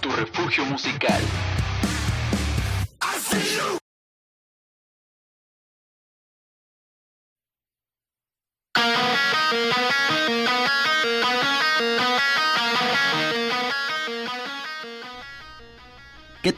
Tu refugio musical.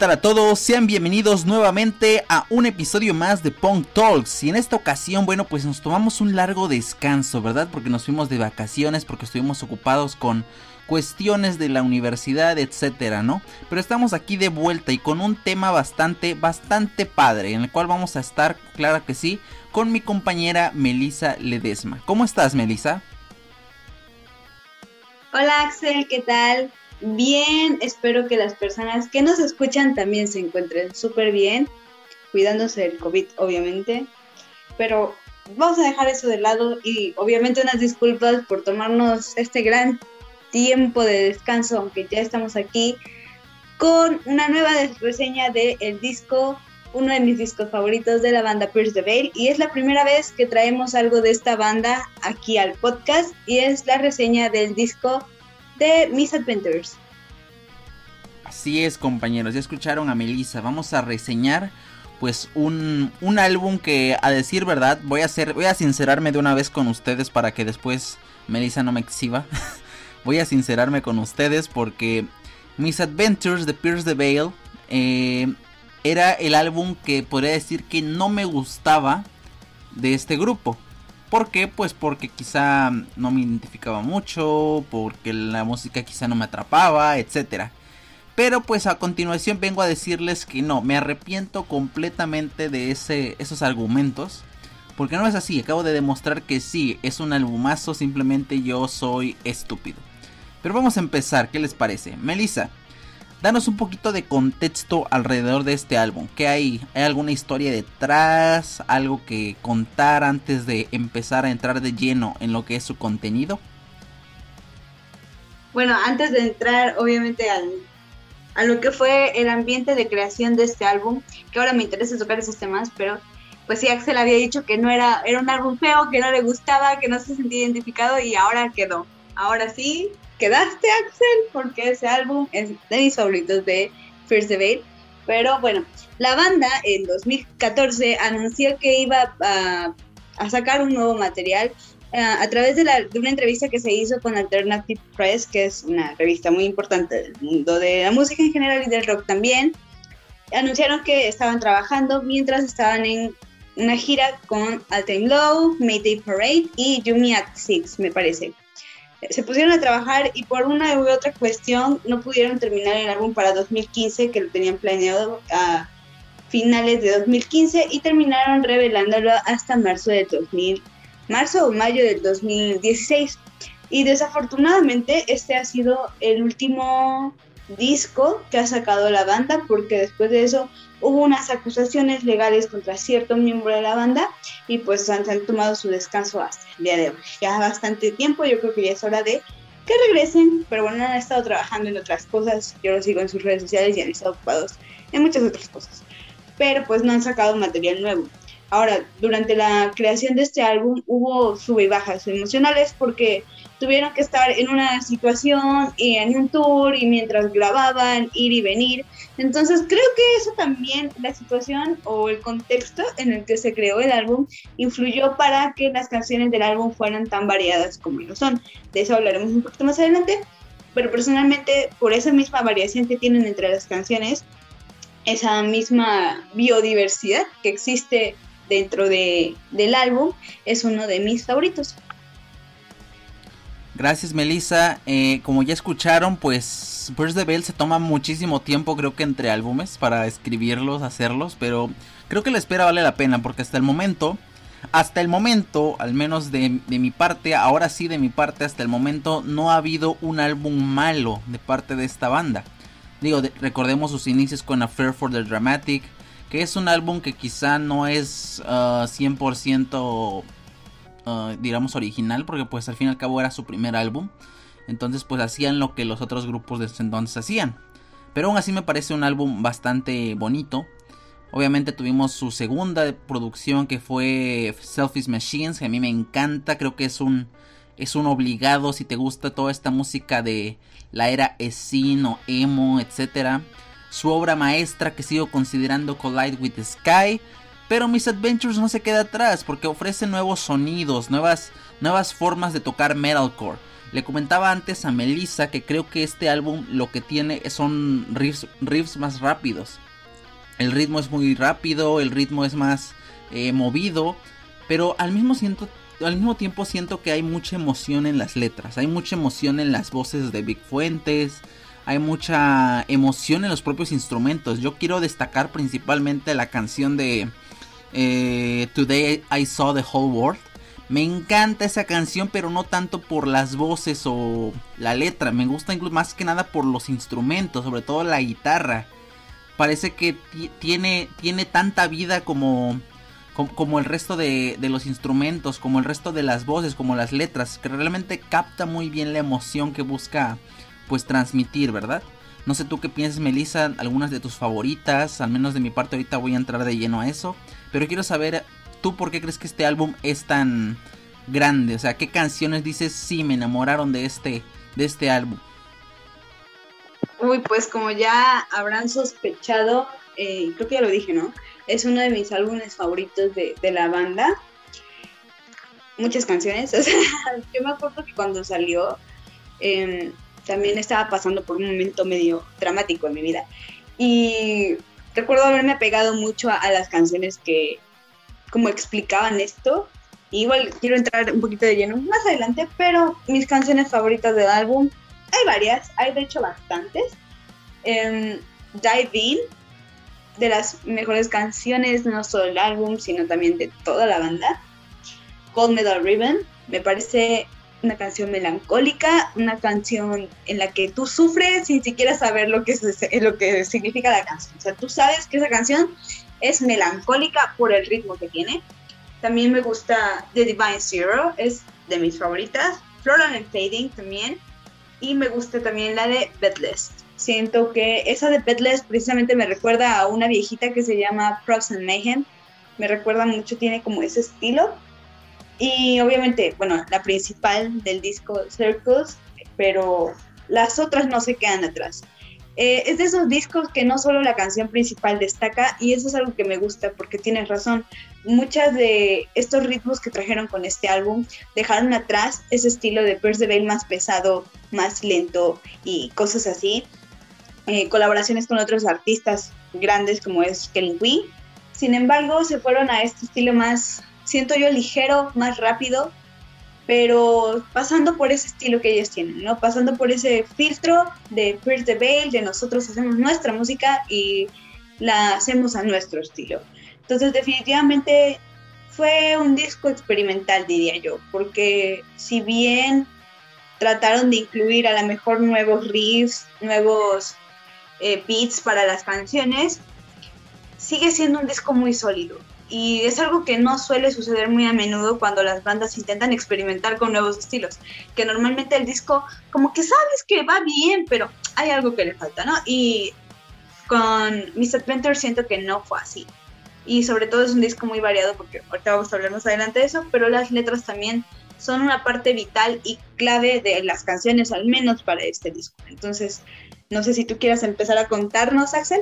Tal a todos? Sean bienvenidos nuevamente a un episodio más de Punk Talks. Y en esta ocasión, bueno, pues nos tomamos un largo descanso, ¿verdad? Porque nos fuimos de vacaciones, porque estuvimos ocupados con cuestiones de la universidad, etcétera, ¿no? Pero estamos aquí de vuelta y con un tema bastante, bastante padre, en el cual vamos a estar, claro que sí, con mi compañera Melisa Ledesma. ¿Cómo estás, Melisa? Hola, Axel, ¿qué tal? Bien, espero que las personas que nos escuchan también se encuentren súper bien, cuidándose del COVID, obviamente. Pero vamos a dejar eso de lado y obviamente unas disculpas por tomarnos este gran tiempo de descanso, aunque ya estamos aquí con una nueva reseña del el disco, uno de mis discos favoritos de la banda Pierce the Veil. Y es la primera vez que traemos algo de esta banda aquí al podcast y es la reseña del disco de Miss Adventures. Así es, compañeros, ya escucharon a Melissa. Vamos a reseñar pues un, un, álbum que a decir verdad voy a hacer voy a sincerarme de una vez con ustedes para que después Melissa no me exhiba. voy a sincerarme con ustedes porque Miss Adventures de Pierce the Veil eh, era el álbum que podría decir que no me gustaba de este grupo. ¿Por qué? Pues porque quizá no me identificaba mucho, porque la música quizá no me atrapaba, etc. Pero pues a continuación vengo a decirles que no, me arrepiento completamente de ese, esos argumentos. Porque no es así, acabo de demostrar que sí, es un albumazo, simplemente yo soy estúpido. Pero vamos a empezar, ¿qué les parece? Melissa, danos un poquito de contexto alrededor de este álbum. ¿Qué hay? ¿Hay alguna historia detrás? ¿Algo que contar antes de empezar a entrar de lleno en lo que es su contenido? Bueno, antes de entrar obviamente al, a lo que fue el ambiente de creación de este álbum, que ahora me interesa tocar esos temas, pero pues sí, Axel había dicho que no era, era un álbum feo, que no le gustaba, que no se sentía identificado y ahora quedó. Ahora sí, quedaste, Axel, porque ese álbum es de mis favoritos de First Debate. Pero bueno, la banda en 2014 anunció que iba a, a sacar un nuevo material uh, a través de, la, de, una entrevista que se hizo con Alternative Press, que es una revista muy importante del mundo de la música en general y del rock también. Anunciaron que estaban trabajando mientras estaban en una gira con All Low, Mayday Parade y Yumi Act 6, me parece se pusieron a trabajar y por una u otra cuestión no pudieron terminar el álbum para 2015, que lo tenían planeado a finales de 2015 y terminaron revelándolo hasta marzo de 2000, marzo o mayo del 2016. Y desafortunadamente este ha sido el último disco que ha sacado la banda porque después de eso hubo unas acusaciones legales contra cierto miembro de la banda y pues han, tomado su descanso hasta el día de hoy. Ya bastante tiempo, yo creo que ya es hora de que regresen, pero bueno, han estado trabajando en otras cosas, yo los sigo en sus redes sociales y han estado ocupados en muchas otras cosas, pero pues no han sacado material nuevo. Ahora, durante la creación de este álbum hubo sube y bajas emocionales porque tuvieron que estar en una situación y en un tour y mientras grababan, ir y venir. Entonces creo que eso también, la situación o el contexto en el que se creó el álbum, influyó para que las canciones del álbum fueran tan variadas como lo son. De eso hablaremos un poquito más adelante. Pero personalmente, por esa misma variación que tienen entre las canciones, esa misma biodiversidad que existe dentro de, del álbum, es uno de mis favoritos. Gracias Melissa. Eh, como ya escucharon, pues Burst the Bell se toma muchísimo tiempo, creo que entre álbumes, para escribirlos, hacerlos, pero creo que la espera vale la pena, porque hasta el momento, hasta el momento, al menos de, de mi parte, ahora sí de mi parte, hasta el momento no ha habido un álbum malo de parte de esta banda. Digo, de, recordemos sus inicios con Affair for the Dramatic, que es un álbum que quizá no es uh, 100% uh, digamos original, porque pues al fin y al cabo era su primer álbum. Entonces pues hacían lo que los otros grupos de entonces hacían. Pero aún así me parece un álbum bastante bonito. Obviamente tuvimos su segunda producción que fue Selfish Machines, que a mí me encanta, creo que es un es un obligado si te gusta toda esta música de la era scene o emo, etc. Su obra maestra que sigo considerando Collide with the Sky. Pero Miss Adventures no se queda atrás porque ofrece nuevos sonidos, nuevas, nuevas formas de tocar metalcore. Le comentaba antes a Melissa que creo que este álbum lo que tiene son riffs, riffs más rápidos. El ritmo es muy rápido, el ritmo es más eh, movido, pero al mismo, siento, al mismo tiempo siento que hay mucha emoción en las letras, hay mucha emoción en las voces de Big Fuentes, hay mucha emoción en los propios instrumentos. Yo quiero destacar principalmente la canción de eh, Today I Saw the Whole World me encanta esa canción, pero no tanto por las voces o la letra. Me gusta incluso más que nada por los instrumentos, sobre todo la guitarra. Parece que tiene, tiene tanta vida como, como, el resto de, de, los instrumentos, como el resto de las voces, como las letras, que realmente capta muy bien la emoción que busca pues transmitir, ¿verdad? No sé tú qué piensas, Melissa, algunas de tus favoritas, al menos de mi parte ahorita voy a entrar de lleno a eso, pero quiero saber ¿tú por qué crees que este álbum es tan grande? O sea, ¿qué canciones dices sí me enamoraron de este, de este álbum? Uy, pues como ya habrán sospechado, eh, creo que ya lo dije, ¿no? Es uno de mis álbumes favoritos de, la banda. Muchas canciones. O sea, yo me acuerdo que cuando salió, em, también estaba pasando por un momento medio dramático en mi vida. Y recuerdo haberme pegado mucho a las canciones que, como explicaban esto. igual quiero entrar un poquito de lleno más adelante, pero mis canciones favoritas del álbum, hay varias, hay de hecho bastantes. Um, Dive In, de las mejores canciones, no solo del álbum, sino también de toda la banda. Gold Medal Ribbon, me parece una canción melancólica, una canción en la que tú sufres sin siquiera saber lo que, es, lo que significa la canción. O sea, tú sabes que esa canción es melancólica por el ritmo que tiene. También me gusta The Divine Zero, es de mis favoritas. Floral and Fading también. Y me gusta también la de Bedless. Siento que esa de Bedless precisamente me recuerda a una viejita que se llama Props and Mayhem. Me recuerda mucho, tiene como ese estilo. Y obviamente, bueno, la principal del disco Circles, pero las otras no se quedan atrás. Eh, es de esos discos que no solo la canción principal destaca y eso es algo que me gusta porque tienes razón. Muchas de estos ritmos que trajeron con este álbum dejaron atrás ese estilo de Veil más pesado, más lento y cosas así. Eh, colaboraciones con otros artistas grandes como es Kelly Queen. Sin embargo, se fueron a este estilo más, siento yo, ligero, más rápido, pero pasando por ese estilo que ellos tienen, ¿no? Pasando por ese filtro de Pierce the Veil, de nosotros hacemos nuestra música y la hacemos a nuestro estilo. Entonces definitivamente fue un disco experimental, diría yo, porque si bien trataron de incluir a lo mejor nuevos riffs, nuevos eh, beats para las canciones, sigue siendo un disco muy sólido y es algo que no suele suceder muy a menudo cuando las bandas intentan experimentar con nuevos estilos, que normalmente el disco como que sabes que va bien, pero hay algo que le falta, ¿no? Y con Mr. Adventure siento que no fue así. Y sobre todo es un disco muy variado porque ahorita vamos a hablar más adelante de eso, pero las letras también son una parte vital y clave de las canciones, al menos para este disco. Entonces, no sé si tú quieras empezar a contarnos, Axel.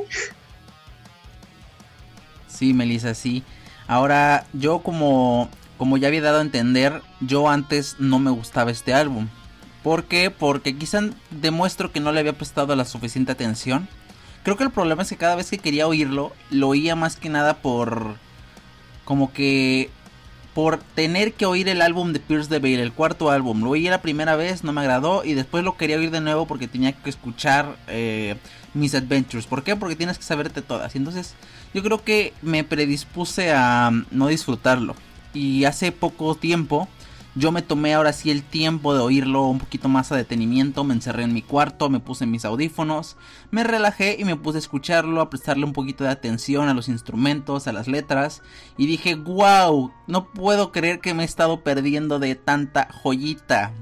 Sí, Melissa, sí. Ahora, yo como, como ya había dado a entender, yo antes no me gustaba este álbum. ¿Por qué? Porque quizá demuestro que no le había prestado la suficiente atención. Creo que el problema es que cada vez que quería oírlo, lo oía más que nada por... Como que... Por tener que oír el álbum de Pierce the Veil, el cuarto álbum. Lo oí la primera vez, no me agradó. Y después lo quería oír de nuevo porque tenía que escuchar eh, Mis Adventures. ¿Por qué? Porque tienes que saberte todas. Y entonces yo creo que me predispuse a mm, no disfrutarlo. Y hace poco tiempo yo me tomé ahora sí el tiempo de oírlo un poquito más a detenimiento, me encerré en mi cuarto, me puse mis audífonos, me relajé y me puse a escucharlo, a prestarle un poquito de atención a los instrumentos, a las letras y dije, wow, no puedo creer que me he estado perdiendo de tanta joyita.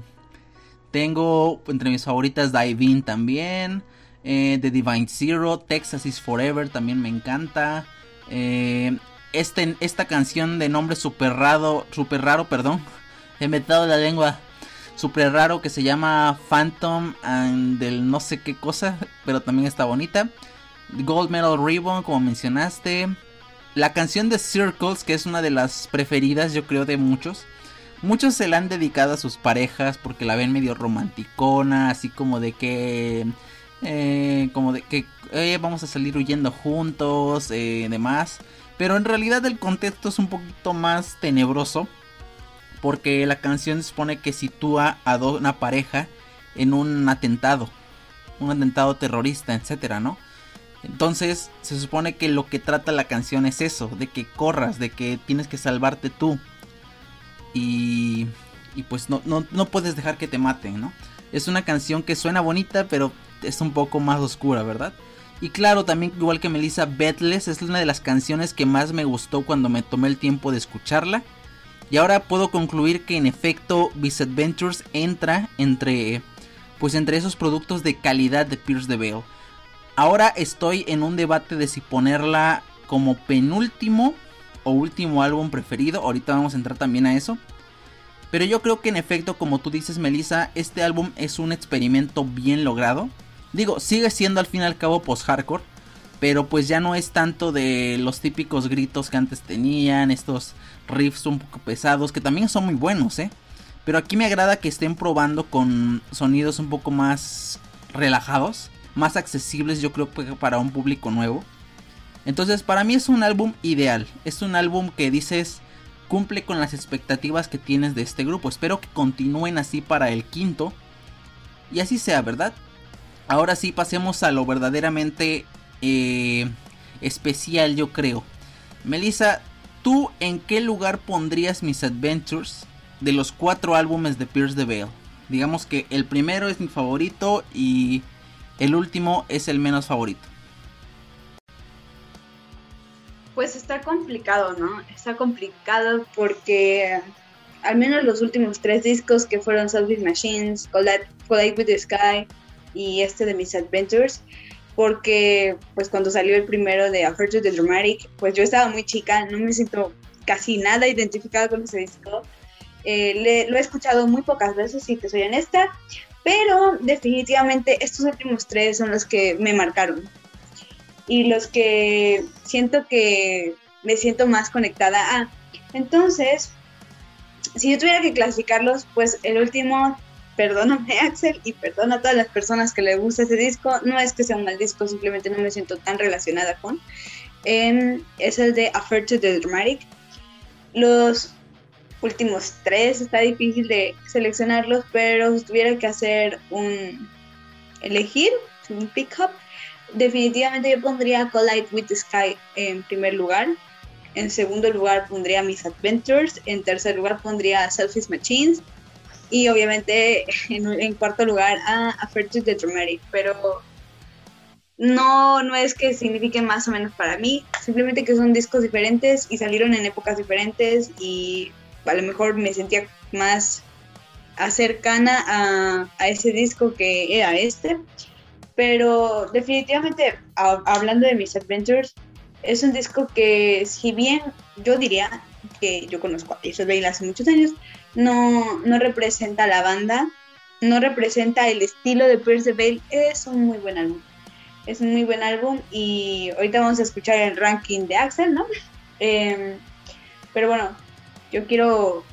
Tengo entre mis favoritas Dive In también, eh, The Divine Zero, Texas is Forever también me encanta. Eh, este, esta canción de nombre super raro, super raro, perdón. He metido la lengua. super raro que se llama Phantom and del no sé qué cosa, pero también está bonita. Gold Medal Ribbon, como mencionaste. La canción de Circles, que es una de las preferidas, yo creo, de muchos. Muchos se la han dedicado a sus parejas porque la ven medio romanticona, así como de que. Eh, como de que eh, vamos a salir huyendo juntos, eh, demás. Pero en realidad el contexto es un poquito más tenebroso. Porque la canción supone que sitúa a una pareja en un atentado. Un atentado terrorista, etcétera, ¿no? Entonces se supone que lo que trata la canción es eso, de que corras, de que tienes que salvarte tú. Y, y pues no, no, no puedes dejar que te maten, ¿no? Es una canción que suena bonita, pero es un poco más oscura, ¿verdad? Y claro, también igual que Melissa Betless, es una de las canciones que más me gustó cuando me tomé el tiempo de escucharla. Y ahora puedo concluir que en efecto Adventures entra entre pues entre esos productos de calidad de Pierce the Veil. Ahora estoy en un debate de si ponerla como penúltimo o último álbum preferido. Ahorita vamos a entrar también a eso. Pero yo creo que en efecto, como tú dices, Melissa, este álbum es un experimento bien logrado. Digo, sigue siendo al fin y al cabo post-hardcore. Pero pues ya no es tanto de los típicos gritos que antes tenían. Estos riffs un poco pesados. Que también son muy buenos, ¿eh? Pero aquí me agrada que estén probando con sonidos un poco más relajados más accesibles yo creo para un público nuevo. Entonces para mí es un álbum ideal, es un álbum que dices cumple con las expectativas que tienes de este grupo. Espero que continúen así para el quinto y así sea, ¿verdad? Ahora sí pasemos a lo verdaderamente eh, especial yo creo. Melissa, ¿tú en qué lugar pondrías mis Adventures de los cuatro álbumes de Pierce the Veil? Digamos que el primero es mi favorito y el último es el menos favorito. Pues está complicado, ¿no? Está complicado porque al menos los últimos tres discos que fueron Selfish Machines, Collide, with the Sky y este de Mis Adventures, porque pues cuando salió el primero de A Heart to the Dramatic, pues yo estaba muy chica, no me siento casi nada identificada con ese disco. Eh, lo he escuchado muy pocas veces, si te soy honesta, pero definitivamente estos últimos tres son los que me marcaron y los que siento que me siento más conectada a. Entonces, si yo tuviera que clasificarlos, pues el último, perdóname Axel y perdona a todas las personas que le gusta ese disco, no es que sea un mal disco, simplemente no me siento tan relacionada con. Em, es el de Affair to the Dramatic. Los últimos tres está difícil de seleccionarlos, pero si tuviera que hacer un elegir, un pick-up, definitivamente yo pondría Collide with the Sky en primer lugar. En segundo lugar pondría Mis Adventures. En tercer lugar pondría Selfish Machines. Y obviamente en, cuarto lugar a Affair to the Dramatic. Pero no, no es que signifique más o menos para mí. Simplemente que son discos diferentes y salieron en épocas diferentes. Y a lo mejor me sentía más cercana a, ese disco que era este. Pero definitivamente, hablando de mis adventures, es un disco que si bien yo diría que yo conozco a Isabel hace muchos años, no, no representa la banda, no representa el estilo de Pierce Veil, es un muy buen álbum. Es un muy buen álbum y ahorita vamos a escuchar el ranking de Axel, ¿no? Em, pero bueno, yo quiero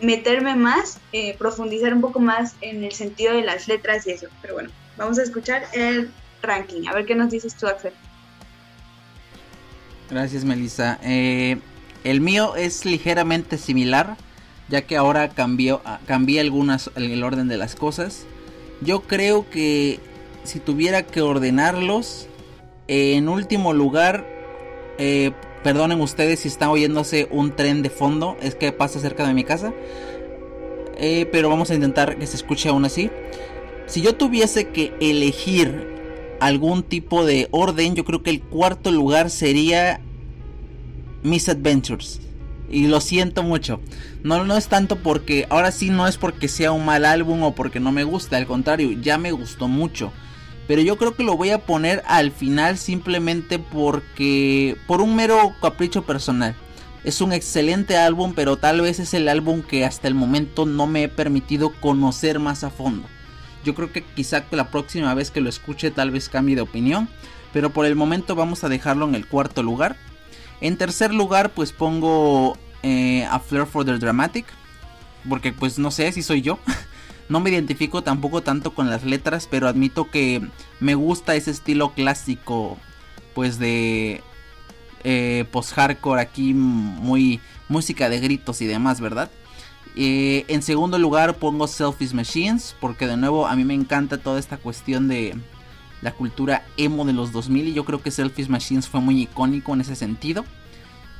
meterme más, eh, profundizar un poco más en el sentido de las letras y eso. Pero bueno, vamos a escuchar el ranking. A ver qué nos dices tú, Axel. Gracias, Melissa. Eh, el mío es ligeramente similar, ya que ahora cambió, cambié algunas el orden de las cosas. Yo creo que si tuviera que ordenarlos, en último lugar eh, Perdonen ustedes si están oyéndose un tren de fondo, es que pasa cerca de mi casa. Eh, pero vamos a intentar que se escuche aún así. Si yo tuviese que elegir algún tipo de orden, yo creo que el cuarto lugar sería Miss Adventures. Y lo siento mucho. No, no es tanto porque, ahora sí no es porque sea un mal álbum o porque no me gusta, al contrario, ya me gustó mucho. Pero yo creo que lo voy a poner al final simplemente porque... Por un mero capricho personal. Es un excelente álbum, pero tal vez es el álbum que hasta el momento no me he permitido conocer más a fondo. Yo creo que quizá la próxima vez que lo escuche tal vez cambie de opinión, pero por el momento vamos a dejarlo en el cuarto lugar. En tercer lugar pues pongo eh, a Flair for the Dramatic, porque pues no sé si soy yo. No me identifico tampoco tanto con las letras, pero admito que me gusta ese estilo clásico, pues de eh, post-hardcore aquí, muy música de gritos y demás, ¿verdad? Eh, en segundo lugar pongo Selfish Machines, porque de nuevo a mí me encanta toda esta cuestión de la cultura emo de los 2000 y yo creo que Selfish Machines fue muy icónico en ese sentido.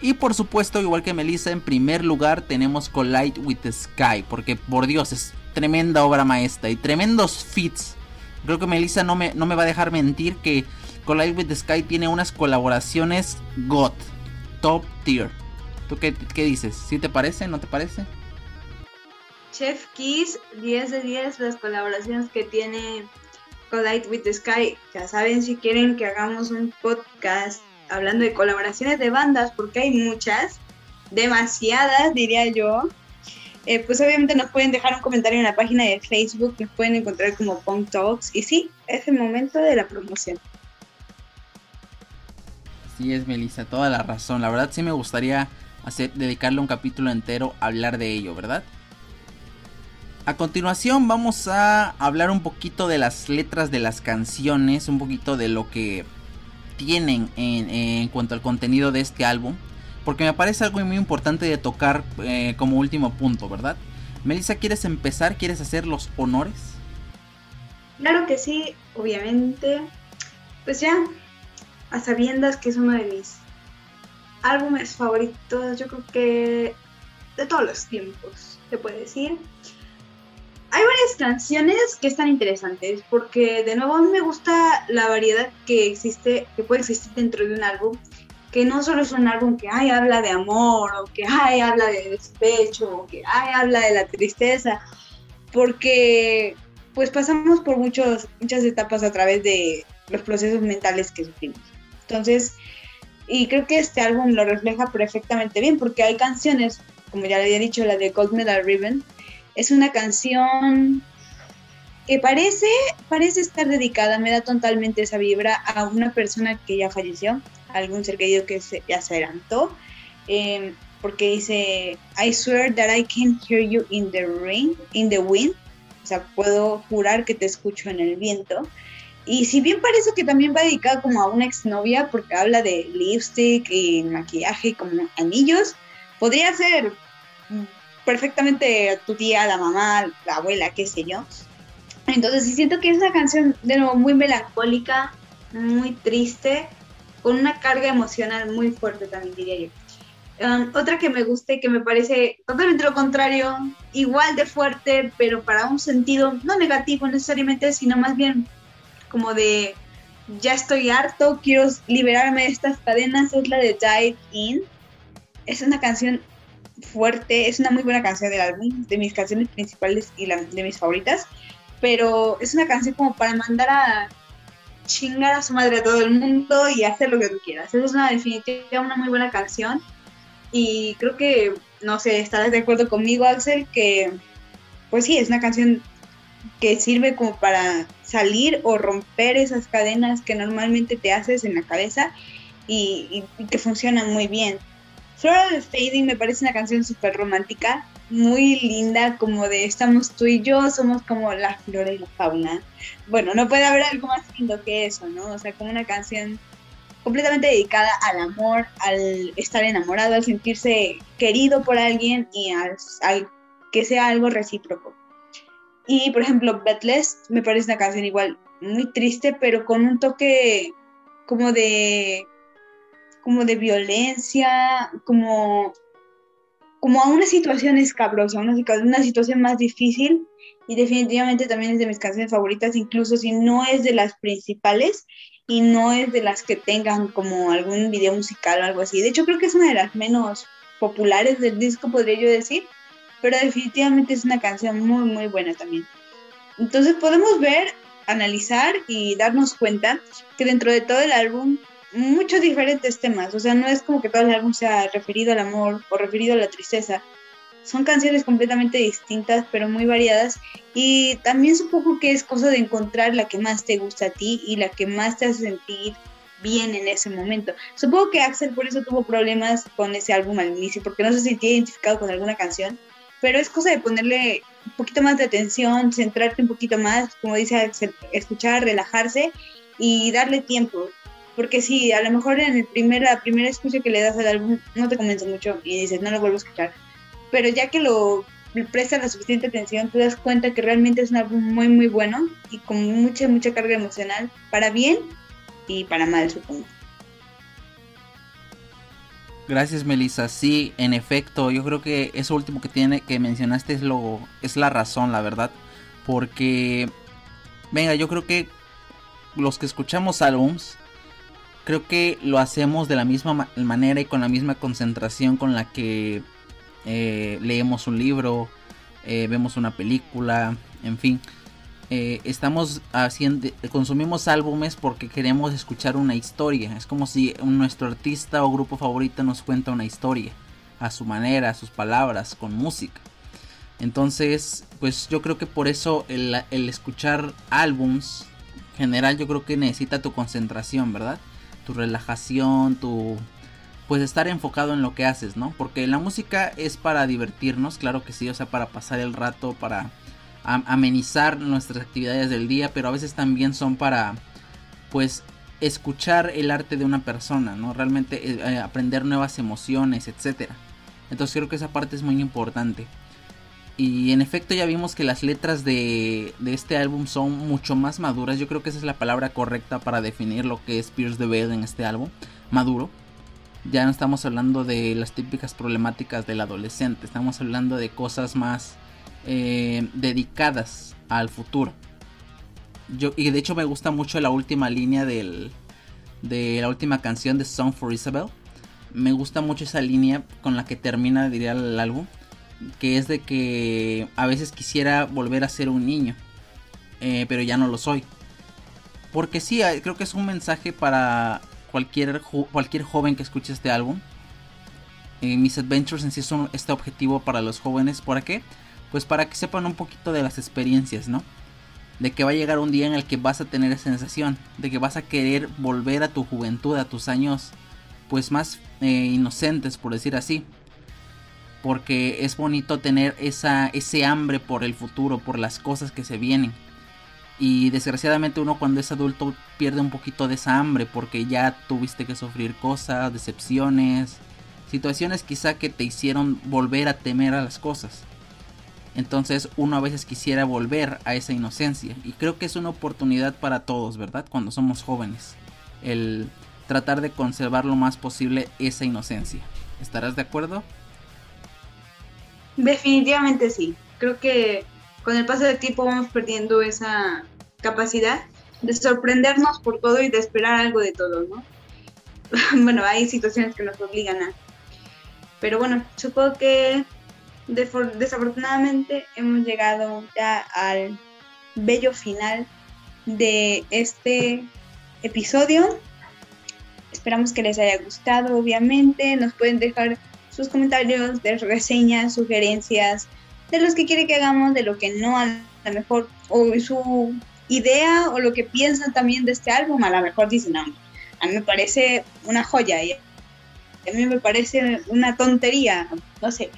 Y por supuesto, igual que Melissa, en primer lugar tenemos Collide with the Sky, porque por Dios es tremenda obra maestra y tremendos fits. Creo que Melissa no me, no me va a dejar mentir que Collide with the Sky tiene unas colaboraciones God, top tier. ¿Tú qué, qué dices? ¿Sí te parece? ¿No te parece? Chef Kiss, 10 de 10 las colaboraciones que tiene Collide with the Sky. Ya saben, si quieren que hagamos un podcast hablando de colaboraciones de bandas, porque hay muchas, demasiadas diría yo, eh, pues obviamente nos pueden dejar un comentario en la página de Facebook, nos pueden encontrar como Punk Talks y sí, es el momento de la promoción. Sí, es Melissa, toda la razón. La verdad sí me gustaría hacer, dedicarle un capítulo entero a hablar de ello, ¿verdad? A continuación vamos a hablar un poquito de las letras de las canciones, un poquito de lo que tienen en, en cuanto al contenido de este álbum porque me parece algo muy importante de tocar eh, como último punto, ¿verdad? Melissa, ¿quieres empezar? ¿Quieres hacer los honores? Claro que sí, obviamente. Pues ya, a sabiendas que es uno de mis álbumes favoritos, yo creo que de todos los tiempos, se puede decir. Hay varias canciones que están interesantes porque de nuevo a mí me gusta la variedad que existe, que puede existir dentro de un álbum que no solo es un álbum que ay, habla de amor o que ay, habla de despecho o que ay, habla de la tristeza, porque pues pasamos por muchos, muchas etapas a través de los procesos mentales que sufrimos. Entonces, y creo que este álbum lo refleja perfectamente bien porque hay canciones, como ya le había dicho, la de Gold Medal Ribbon, es una canción que parece, parece estar dedicada, me da totalmente esa vibra a una persona que ya falleció, algún ser querido que ya se adelantó, em, porque dice, I swear that I can hear you in the rain, in the wind, o sea, puedo jurar que te escucho en el viento. Y si bien parece que también va dedicada como a una exnovia, porque habla de lipstick y maquillaje, como anillos, podría ser perfectamente tu tía, la mamá, la abuela, qué sé yo. Entonces sí siento que es una canción de nuevo muy melancólica, muy triste, con una carga emocional muy fuerte también diría yo. Um, otra que me gusta que me parece totalmente lo contrario, igual de fuerte, pero para un sentido no negativo necesariamente, sino más bien como de ya estoy harto, quiero liberarme de estas cadenas, es la de Dive In. Es una canción fuerte, es una muy buena canción del álbum, de mis canciones principales y la, de mis favoritas, pero es una canción como para mandar a chingar a su madre a todo el mundo y hacer lo que tú quieras. Esa es una definitiva, una muy buena canción. Y creo que, no sé, estarás de acuerdo conmigo, Axel, que pues sí, es una canción que sirve como para salir o romper esas cadenas que normalmente te haces en la cabeza y, que funcionan muy bien. Floral Fading me parece una canción súper romántica muy linda, como de estamos tú y yo, somos como la flora y la fauna. Bueno, no puede haber algo más lindo que eso, ¿no? O sea, como una canción completamente dedicada al amor, al estar enamorado, al sentirse querido por alguien y al, que sea algo recíproco. Y por ejemplo, Betless me parece una canción igual muy triste, pero con un toque como de como de violencia, como como a una situación escabrosa, una, una situación más difícil y definitivamente también es de mis canciones favoritas, incluso si no es de las principales y no es de las que tengan como algún video musical o algo así. De hecho creo que es una de las menos populares del disco, podría yo decir, pero definitivamente es una canción muy, muy buena también. Entonces podemos ver, analizar y darnos cuenta que dentro de todo el álbum muchos diferentes temas, o sea, no es como que todo el álbum sea referido al amor o referido a la tristeza. Son canciones completamente distintas, pero muy variadas. Y también supongo que es cosa de encontrar la que más te gusta a ti y la que más te hace sentir bien en ese momento. Supongo que Axel por eso tuvo problemas con ese álbum al inicio, porque no se sentía identificado con alguna canción, pero es cosa de ponerle un poquito más de atención, centrarte un poquito más, como dice Axel, escuchar, relajarse y darle tiempo. Porque si a lo mejor en el primer, la primera escucha que le das al álbum no te convence mucho y dices, no lo vuelvo a escuchar. Pero ya que lo prestas la suficiente atención, te das cuenta que realmente es un álbum muy, muy bueno y con mucha, mucha carga emocional, para bien y para mal, supongo. Gracias, Melissa. Sí, en efecto, yo creo que eso último que tiene que mencionaste es lo es la razón, la verdad, porque venga, yo creo que los que escuchamos álbums creo que lo hacemos de la misma manera y con la misma concentración con la que eh, leemos un libro, eh, vemos una película, en fin. Eh, estamos haciendo, consumimos álbumes porque queremos escuchar una historia. Es como si nuestro artista o grupo favorito nos cuenta una historia a su manera, a sus palabras, con música. Entonces, pues yo creo que por eso el, escuchar álbums general yo creo que necesita tu concentración, ¿verdad? Tu relajación, tu pues estar enfocado en lo que haces, ¿no? Porque la música es para divertirnos, claro que sí, o sea, para pasar el rato, para amenizar nuestras actividades del día, pero a veces también son para, pues, escuchar el arte de una persona, ¿no? Realmente eh, eh, aprender nuevas emociones, etc. Entonces creo que esa parte es muy importante. Y en efecto ya vimos que las letras de, de, este álbum son mucho más maduras. Yo creo que esa es la palabra correcta para definir lo que es Pierce the Veil en este álbum. Maduro. Ya no estamos hablando de las típicas problemáticas del adolescente. Estamos hablando de cosas más eh, dedicadas al futuro. Yo, y de hecho me gusta mucho la última línea del, de la última canción de Song for Isabel. Me gusta mucho esa línea con la que termina, diría, el álbum. Que es de que a veces quisiera volver a ser un niño. Eh, pero ya no lo soy. Porque sí, eh, creo que es un mensaje para cualquier, cualquier joven que escuche este álbum. Mis Adventures en sí son este objetivo para los jóvenes. ¿Por qué? pues para que sepan un poquito de las experiencias, ¿no? De que va a llegar un día en el que vas a tener esa sensación, de que vas a querer volver a tu juventud, a tus años, pues más eh, inocentes, por decir así. Porque es bonito tener esa, ese hambre por el futuro, por las cosas que se vienen. Y desgraciadamente uno cuando es adulto pierde un poquito de esa hambre porque ya tuviste que sufrir cosas, decepciones, situaciones quizá que te hicieron volver a temer a las cosas. Entonces uno a veces quisiera volver a esa inocencia. Y creo que es una oportunidad para todos, ¿verdad? Cuando somos jóvenes. El tratar de conservar lo más posible esa inocencia. ¿Estarás de acuerdo? Definitivamente sí. Creo que con el paso del tiempo vamos perdiendo esa capacidad de sorprendernos por todo y de esperar algo de todo, ¿no? bueno, hay situaciones que nos obligan a. Pero bueno, supongo que desafortunadamente hemos llegado ya al bello final de este episodio. Esperamos que les haya gustado, obviamente. Nos pueden dejar sus comentarios de reseñas, sugerencias, de los que quiere que hagamos, de lo que no, a lo mejor, o su idea o lo que piensan también de este álbum. A lo mejor dicen, no, a mí me parece una joya y a mí me parece una tontería, no sé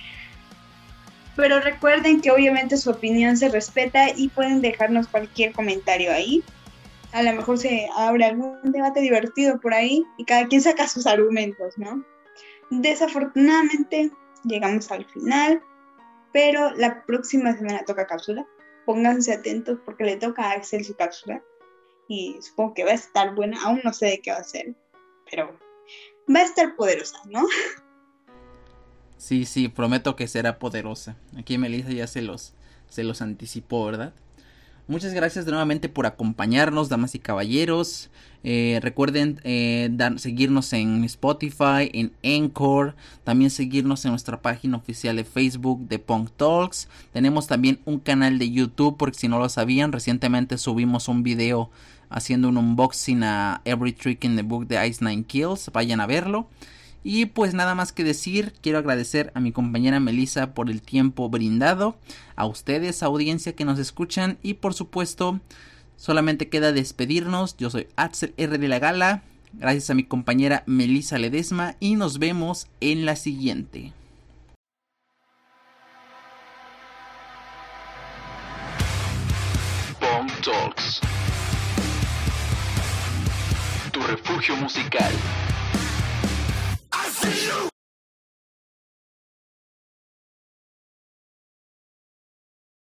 pero recuerden que obviamente su opinión se respeta y pueden dejarnos cualquier comentario ahí. A lo mejor se abre algún debate divertido por ahí y cada quien saca sus argumentos, ¿no? Desafortunadamente llegamos al final, pero la próxima semana toca cápsula. Pónganse atentos porque le toca a Axel su cápsula y supongo que va a estar buena. Aún no sé de qué va a ser, pero va a estar poderosa, ¿no? Sí, sí, prometo que será poderosa. Aquí Melissa ya se los, se los anticipó, ¿verdad? Muchas gracias nuevamente por acompañarnos, damas y caballeros. Eh, recuerden eh, seguirnos en Spotify, en Encore. También seguirnos en nuestra página oficial de Facebook de Punk Talks. Tenemos también un canal de YouTube, porque si no lo sabían, recientemente subimos un video haciendo un unboxing a Every Trick in the Book de Ice Nine Kills. Vayan a verlo. Y pues nada más que decir, quiero agradecer a mi compañera Melissa por el tiempo brindado, a ustedes, audiencia que nos escuchan y por supuesto, solamente queda despedirnos. Yo soy Axel R de la Gala, gracias a mi compañera Melissa Ledesma y nos vemos en la siguiente. Bomb Talks. Tu refugio musical. see you.